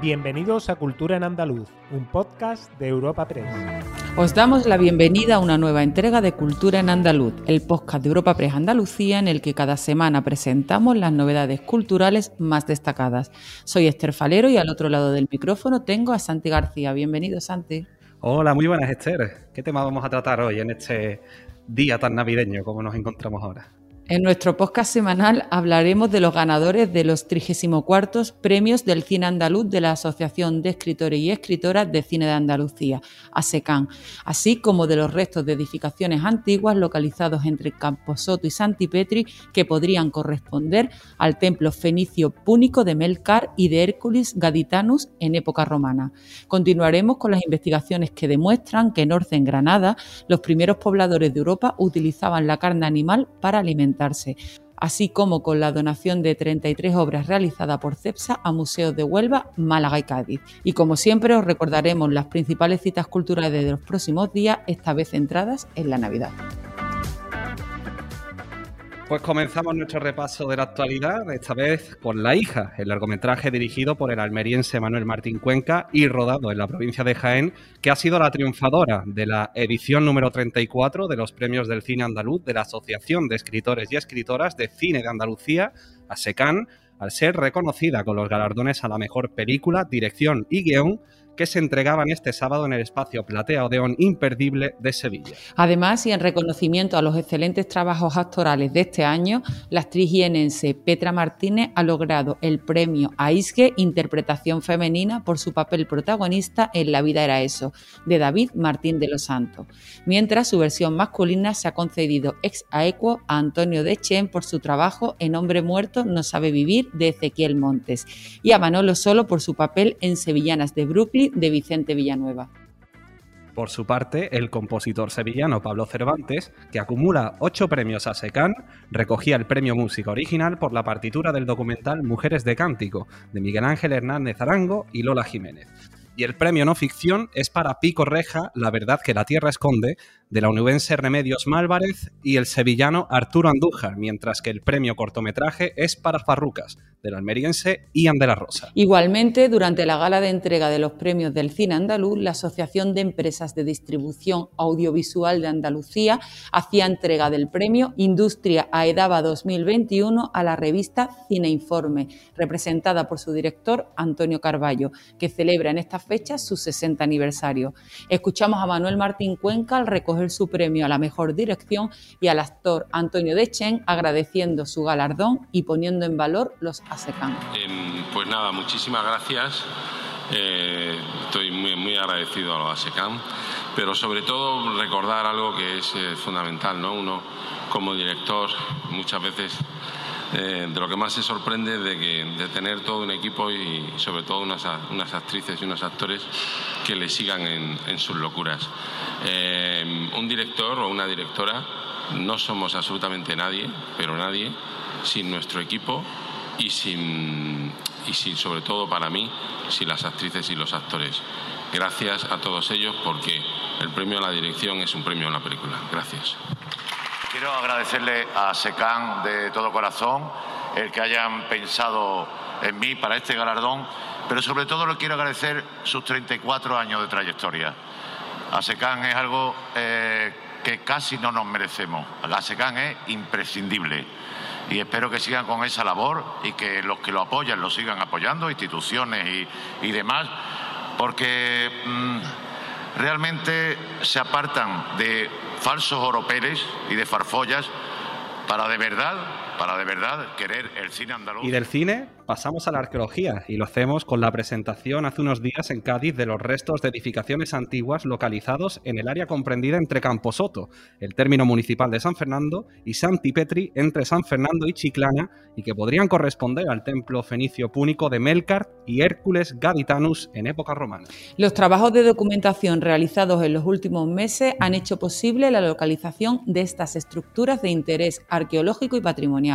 Bienvenidos a Cultura en Andaluz, un podcast de Europa Press. Os damos la bienvenida a una nueva entrega de Cultura en Andaluz, el podcast de Europa Press Andalucía en el que cada semana presentamos las novedades culturales más destacadas. Soy Esther Falero y al otro lado del micrófono tengo a Santi García. Bienvenido, Santi. Hola, muy buenas, Esther. ¿Qué tema vamos a tratar hoy en este día tan navideño como nos encontramos ahora? En nuestro podcast semanal hablaremos de los ganadores de los 34 premios del cine andaluz de la Asociación de Escritores y Escritoras de Cine de Andalucía, ASECAN, así como de los restos de edificaciones antiguas localizados entre Camposoto y Santipetri que podrían corresponder al templo fenicio púnico de Melcar y de Hércules Gaditanus en época romana. Continuaremos con las investigaciones que demuestran que en Orce, Granada, los primeros pobladores de Europa utilizaban la carne animal para alimentar así como con la donación de 33 obras realizadas por CEPSA a museos de Huelva, Málaga y Cádiz. Y como siempre os recordaremos las principales citas culturales de los próximos días, esta vez centradas en la Navidad. Pues comenzamos nuestro repaso de la actualidad, esta vez con La hija, el largometraje dirigido por el almeriense Manuel Martín Cuenca y rodado en la provincia de Jaén, que ha sido la triunfadora de la edición número 34 de los premios del cine andaluz de la Asociación de Escritores y Escritoras de Cine de Andalucía, ASECAN, al ser reconocida con los galardones a la mejor película, dirección y guion que se entregaban este sábado en el espacio Platea Odeón Imperdible de Sevilla. Además, y en reconocimiento a los excelentes trabajos actorales de este año, la actriz jienense Petra Martínez ha logrado el premio AISGE Interpretación Femenina por su papel protagonista en La vida era eso, de David Martín de los Santos, mientras su versión masculina se ha concedido ex aequo a Antonio Dechen por su trabajo en Hombre Muerto no sabe vivir de Ezequiel Montes y a Manolo Solo por su papel en Sevillanas de Brooklyn de Vicente Villanueva. Por su parte, el compositor sevillano Pablo Cervantes, que acumula ocho premios a SECAN, recogía el premio Música Original por la partitura del documental Mujeres de Cántico, de Miguel Ángel Hernández Arango y Lola Jiménez. Y el premio no ficción es para Pico Reja, La verdad que la tierra esconde, de la onubense Remedios Málvarez y el sevillano Arturo Andújar, mientras que el premio cortometraje es para Farrucas, del almeriense Ian de la Rosa. Igualmente, durante la gala de entrega de los premios del cine andaluz, la Asociación de Empresas de Distribución Audiovisual de Andalucía hacía entrega del premio Industria AEDABA 2021 a la revista Cine Informe, representada por su director Antonio Carballo, que celebra en esta fecha su 60 aniversario. Escuchamos a Manuel Martín Cuenca al recoger su premio a la mejor dirección y al actor Antonio Dechen agradeciendo su galardón y poniendo en valor los ASECAN. pues nada, muchísimas gracias. Eh, estoy muy, muy agradecido a los ASECAN, pero sobre todo recordar algo que es eh, fundamental, ¿no? Uno como director muchas veces eh, de lo que más se sorprende de, que, de tener todo un equipo y sobre todo unas, unas actrices y unos actores que le sigan en, sus locuras. Eh, un director o una directora no somos absolutamente nadie, pero nadie, sin nuestro equipo y sin, y sin, sobre todo para mí, sin las actrices y los actores. Gracias a todos ellos porque el premio a la dirección es un premio a la película. Gracias. Quiero agradecerle a SECAN de todo corazón el que hayan pensado en mí para este galardón, pero sobre todo le quiero agradecer sus 34 años de trayectoria. ASECAN es algo eh, que casi no nos merecemos. ASECAN es imprescindible y espero que sigan con esa labor y que los que lo apoyan lo sigan apoyando, instituciones y, demás, porque mm, realmente se apartan de falsos oropeles y de farfollas para de verdad, para de verdad querer el cine andaluz. Y del cine pasamos a la arqueología y lo hacemos con la presentación hace unos días en Cádiz de los restos de edificaciones antiguas localizados en el área comprendida entre Camposoto, el término municipal de San Fernando, y Santipetri entre San Fernando y Chiclana y que podrían corresponder al templo fenicio púnico de Melcar y Hércules Gaditanus en época romana. Los trabajos de documentación realizados en los últimos meses han hecho posible la localización de estas estructuras de interés arqueológico y patrimonial.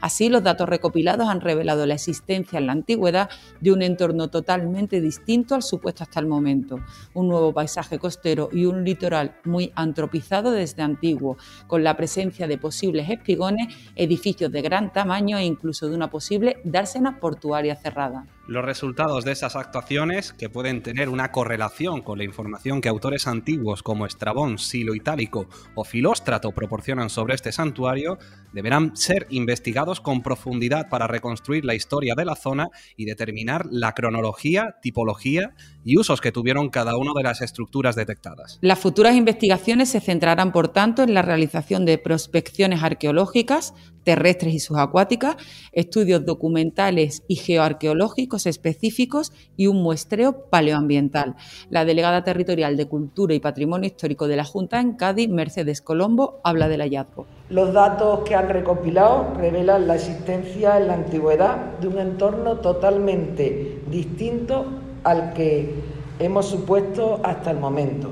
Así, los datos recopilados han revelado la existencia en la antigüedad de un entorno totalmente distinto al supuesto hasta el momento. Un nuevo paisaje costero y un litoral muy antropizado desde antiguo, con la presencia de posibles espigones, edificios de gran tamaño e incluso de una posible dársena portuaria cerrada. Los resultados de esas actuaciones, que pueden tener una correlación con la información que autores antiguos como Estrabón, Silo Itálico o Filóstrato proporcionan sobre este santuario, deberán ser investigados con profundidad para reconstruir la historia de la zona y determinar la cronología, tipología y usos que tuvieron cada una de las estructuras detectadas. Las futuras investigaciones se centrarán, por tanto, en la realización de prospecciones arqueológicas, terrestres y subacuáticas, estudios documentales y geoarqueológicos específicos y un muestreo paleoambiental. La delegada territorial de Cultura y Patrimonio Histórico de la Junta en Cádiz, Mercedes Colombo, habla del hallazgo. Los datos que han recopilado revelan la existencia en la antigüedad de un entorno totalmente distinto al que hemos supuesto hasta el momento.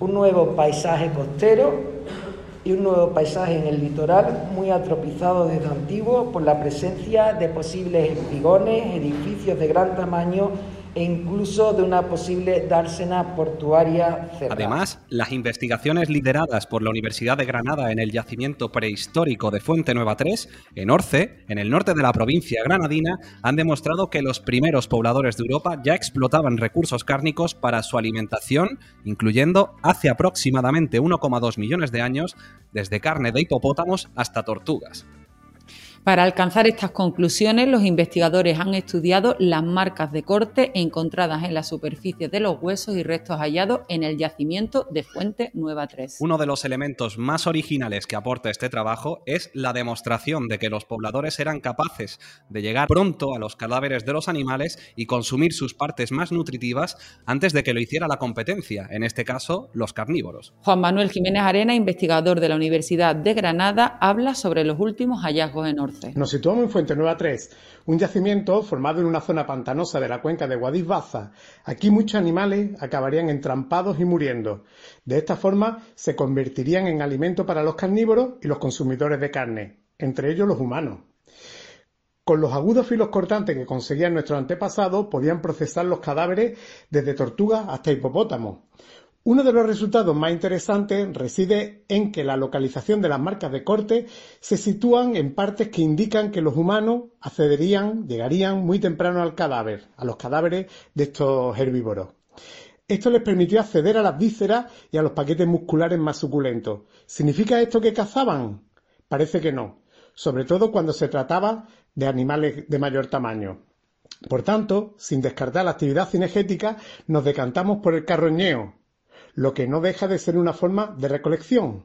Un nuevo paisaje costero y un nuevo paisaje en el litoral muy atropizado desde antiguo por la presencia de posibles espigones, edificios de gran tamaño e incluso de una posible dársena portuaria cerrada. Además, las investigaciones lideradas por la Universidad de Granada en el yacimiento prehistórico de Fuente Nueva 3, en Orce, en el norte de la provincia granadina, han demostrado que los primeros pobladores de Europa ya explotaban recursos cárnicos para su alimentación, incluyendo hace aproximadamente 1,2 millones de años, desde carne de hipopótamos hasta tortugas. Para alcanzar estas conclusiones, los investigadores han estudiado las marcas de corte encontradas en la superficie de los huesos y restos hallados en el yacimiento de Fuente Nueva 3. Uno de los elementos más originales que aporta este trabajo es la demostración de que los pobladores eran capaces de llegar pronto a los cadáveres de los animales y consumir sus partes más nutritivas antes de que lo hiciera la competencia, en este caso los carnívoros. Juan Manuel Jiménez Arena, investigador de la Universidad de Granada, habla sobre los últimos hallazgos en Nos situamos en Fuente Nueva 3, un yacimiento formado en una zona pantanosa de la cuenca de Guadix-Baza. Aquí muchos animales acabarían entrampados y muriendo. De esta forma se convertirían en alimento para los carnívoros y los consumidores de carne, entre ellos los humanos. Con los agudos filos cortantes que conseguían nuestros antepasados podían procesar los cadáveres desde tortugas hasta hipopótamos. Uno de los resultados más interesantes reside en que la localización de las marcas de corte se sitúan en partes que indican que los humanos accederían, llegarían muy temprano al cadáver, a los cadáveres de estos herbívoros. Esto les permitió acceder a las vísceras y a los paquetes musculares más suculentos. ¿Significa esto que cazaban? Parece que no, sobre todo cuando se trataba de animales de mayor tamaño. Por tanto, sin descartar la actividad cinegética, nos decantamos por el carroñeo, lo que no deja de ser una forma de recolección.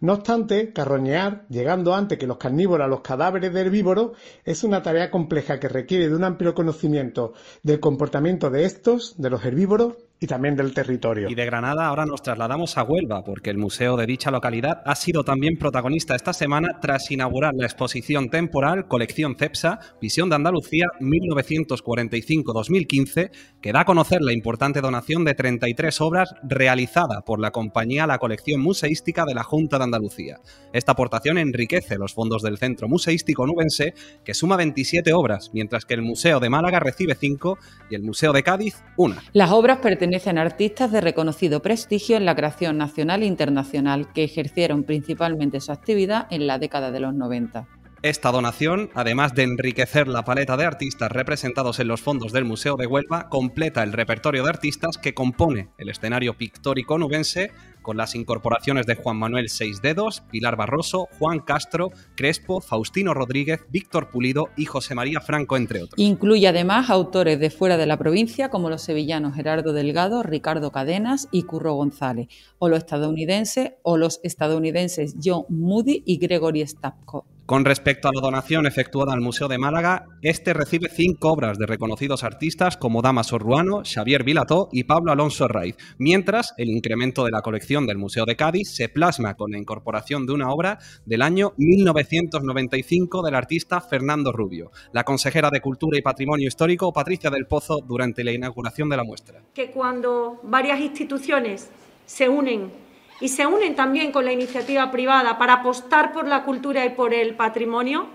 No obstante, carroñear, llegando antes que los carnívoros a los cadáveres de herbívoros, es una tarea compleja que requiere de un amplio conocimiento del comportamiento de estos, de los herbívoros, y también del territorio. Y de Granada ahora nos trasladamos a Huelva, porque el museo de dicha localidad ha sido también protagonista esta semana tras inaugurar la exposición temporal Colección CEPSA, Visión de Andalucía 1945-2015, que da a conocer la importante donación de 33 obras realizada por la compañía La Colección Museística de la Junta de Andalucía. Esta aportación enriquece los fondos del Centro Museístico Nubense, que suma 27 obras, mientras que el Museo de Málaga recibe 5 y el Museo de Cádiz una. Las obras pertenecen a artistas de reconocido prestigio en la creación nacional e internacional que ejercieron principalmente su actividad en la década de los 90. Esta donación, además de enriquecer la paleta de artistas representados en los fondos del Museo de Huelva, completa el repertorio de artistas que compone el escenario pictórico nubense con las incorporaciones de Juan Manuel Seis Dedos, Pilar Barroso, Juan Castro, Crespo, Faustino Rodríguez, Víctor Pulido y José María Franco, entre otros. Incluye además autores de fuera de la provincia como los sevillanos Gerardo Delgado, Ricardo Cadenas y Curro González, o los estadounidenses o los estadounidenses John Moody y Gregory Stapko. Con respecto a la donación efectuada al Museo de Málaga, este recibe cinco obras de reconocidos artistas como Damaso Ruano, Xavier Vilató y Pablo Alonso Raiz, mientras el incremento de la colección del Museo de Cádiz se plasma con la incorporación de una obra del año 1995 del artista Fernando Rubio. La consejera de Cultura y Patrimonio Histórico, Patricia del Pozo, durante la inauguración de la muestra. Que cuando varias instituciones se unen y se unen también con la iniciativa privada para apostar por la cultura y por el patrimonio.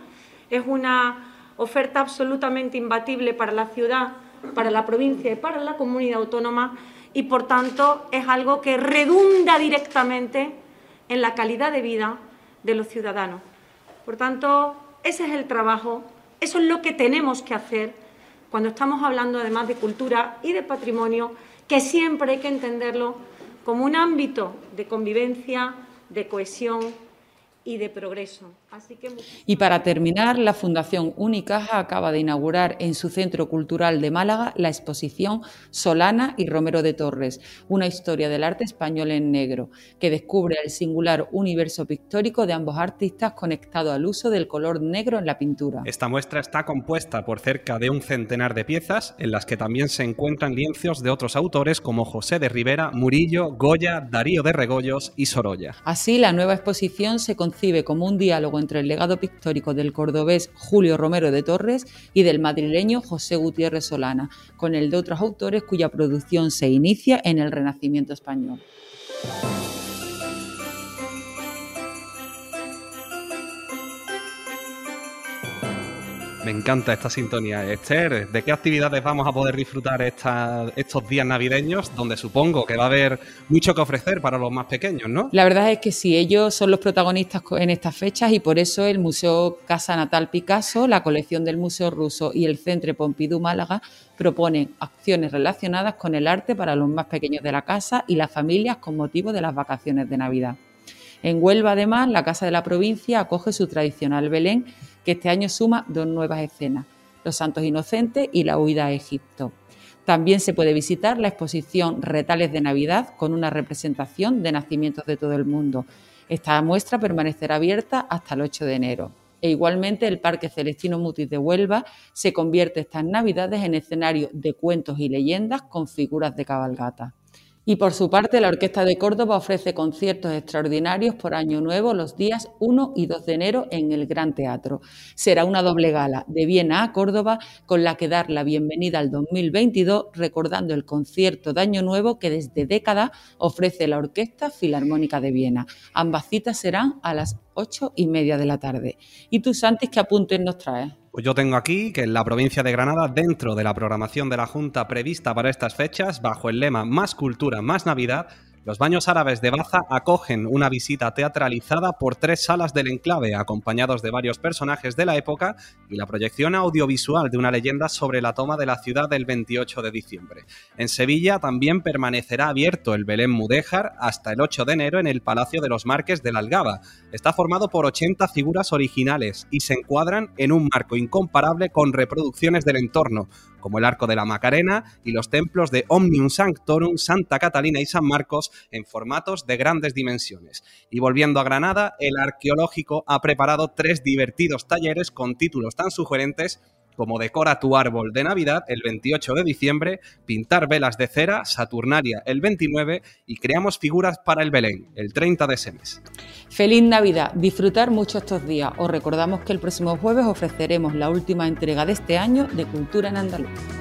Es una oferta absolutamente imbatible para la ciudad, para la provincia y para la comunidad autónoma y, por tanto, es algo que redunda directamente en la calidad de vida de los ciudadanos. Por tanto, ese es el trabajo, eso es lo que tenemos que hacer cuando estamos hablando además de cultura y de patrimonio, que siempre hay que entenderlo como un ámbito de convivencia, de cohesión y de progreso. Y para terminar, la Fundación Unicaja acaba de inaugurar en su Centro Cultural de Málaga la exposición Solana y Romero de Torres, una historia del arte español en negro, que descubre el singular universo pictórico de ambos artistas conectado al uso del color negro en la pintura. Esta muestra está compuesta por cerca de un centenar de piezas, en las que también se encuentran lienzos de otros autores como José de Rivera, Murillo, Goya, Darío de Regoyos y Sorolla. Así, la nueva exposición se concibe como un diálogo entre el legado pictórico del cordobés Julio Romero de Torres y del madrileño José Gutiérrez Solana, con el de otros autores cuya producción se inicia en el Renacimiento español. Me encanta esta sintonía. Esther, ¿de qué actividades vamos a poder disfrutar estos días navideños? Donde supongo que va a haber mucho que ofrecer para los más pequeños, ¿no? La verdad es que sí, ellos son los protagonistas en estas fechas y por eso el Museo Casa Natal Picasso, la colección del Museo Ruso y el Centro Pompidou Málaga proponen acciones relacionadas con el arte para los más pequeños de la casa y las familias con motivo de las vacaciones de Navidad. En Huelva, además, la Casa de la Provincia acoge su tradicional Belén que este año suma dos nuevas escenas, Los Santos Inocentes y la huida a Egipto. También se puede visitar la exposición Retales de Navidad con una representación de nacimientos de todo el mundo. Esta muestra permanecerá abierta hasta el 8 de enero. E igualmente el Parque Celestino Mutis de Huelva se convierte estas Navidades en escenario de cuentos y leyendas con figuras de cabalgata. Y por su parte, la Orquesta de Córdoba ofrece conciertos extraordinarios por Año Nuevo los días 1 y 2 de enero en el Gran Teatro. Será una doble gala de Viena a Córdoba con la que dar la bienvenida al 2022 recordando el concierto de Año Nuevo que desde décadas ofrece la Orquesta Filarmónica de Viena. Ambas citas serán a las ocho y media de la tarde. ¿Y tú, Santis, qué apuntes nos traes? Pues yo tengo aquí que en la provincia de Granada, dentro de la programación de la Junta prevista para estas fechas, bajo el lema Más cultura, más Navidad, los baños árabes de Baza acogen una visita teatralizada por tres salas del enclave, acompañados de varios personajes de la época y la proyección audiovisual de una leyenda sobre la toma de la ciudad del 28 de diciembre. En Sevilla también permanecerá abierto el Belén Mudéjar hasta el 8 de enero en el Palacio de los Marques de la Algaba. Está formado por 80 figuras originales y se encuadran en un marco incomparable con reproducciones del entorno, como el Arco de la Macarena y los templos de Omnium Sanctorum, Santa Catalina y San Marcos en formatos de grandes dimensiones. Y volviendo a Granada, el arqueológico ha preparado tres divertidos talleres con títulos tan sugerentes como Decora tu árbol de Navidad el 28 de diciembre, Pintar velas de cera, Saturnaria el 29 y Creamos figuras para el Belén el 30 de ese mes. Feliz Navidad, disfrutar mucho estos días. Os recordamos que el próximo jueves ofreceremos la última entrega de este año de Cultura en Andaluz.